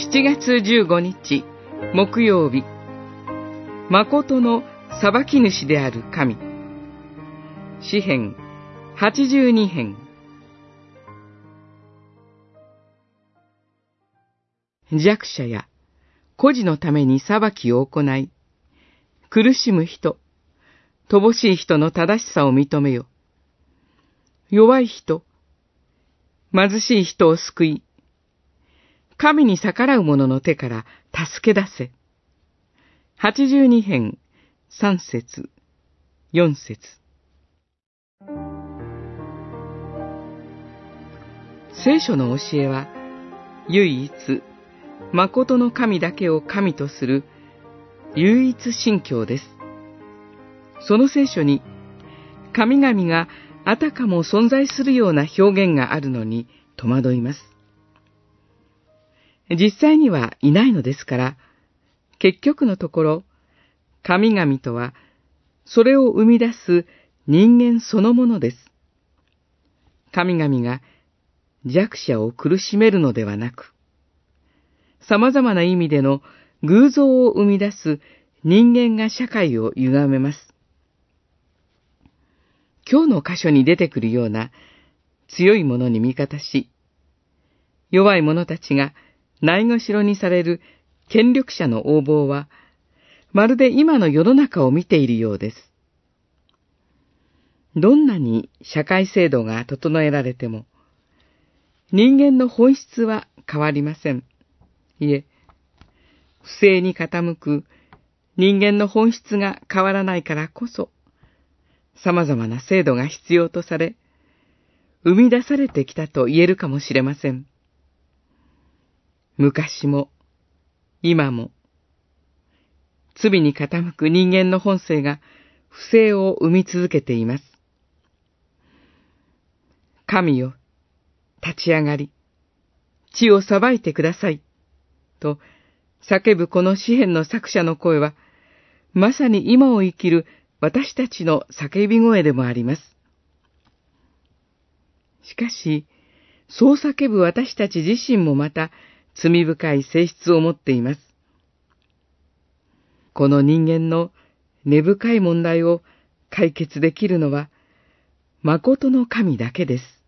7月15日木曜日。誠の裁き主である神。詩編82編。弱者や孤児のために裁きを行い、苦しむ人、乏しい人の正しさを認めよ。弱い人、貧しい人を救い、神に逆らう者の手から助け出せ。八十二編、三節、四節。聖書の教えは、唯一、誠の神だけを神とする唯一信教です。その聖書に、神々があたかも存在するような表現があるのに戸惑います。実際にはいないのですから、結局のところ、神々とは、それを生み出す人間そのものです。神々が弱者を苦しめるのではなく、様々な意味での偶像を生み出す人間が社会を歪めます。今日の箇所に出てくるような強い者に味方し、弱い者たちがないがしろにされる権力者の横暴は、まるで今の世の中を見ているようです。どんなに社会制度が整えられても、人間の本質は変わりません。いえ、不正に傾く人間の本質が変わらないからこそ、様々な制度が必要とされ、生み出されてきたと言えるかもしれません。昔も、今も、罪に傾く人間の本性が不正を生み続けています。神よ、立ち上がり、地を裁いてください、と叫ぶこの詩篇の作者の声は、まさに今を生きる私たちの叫び声でもあります。しかし、そう叫ぶ私たち自身もまた罪深い性質を持っています。この人間の根深い問題を解決できるのは、誠の神だけです。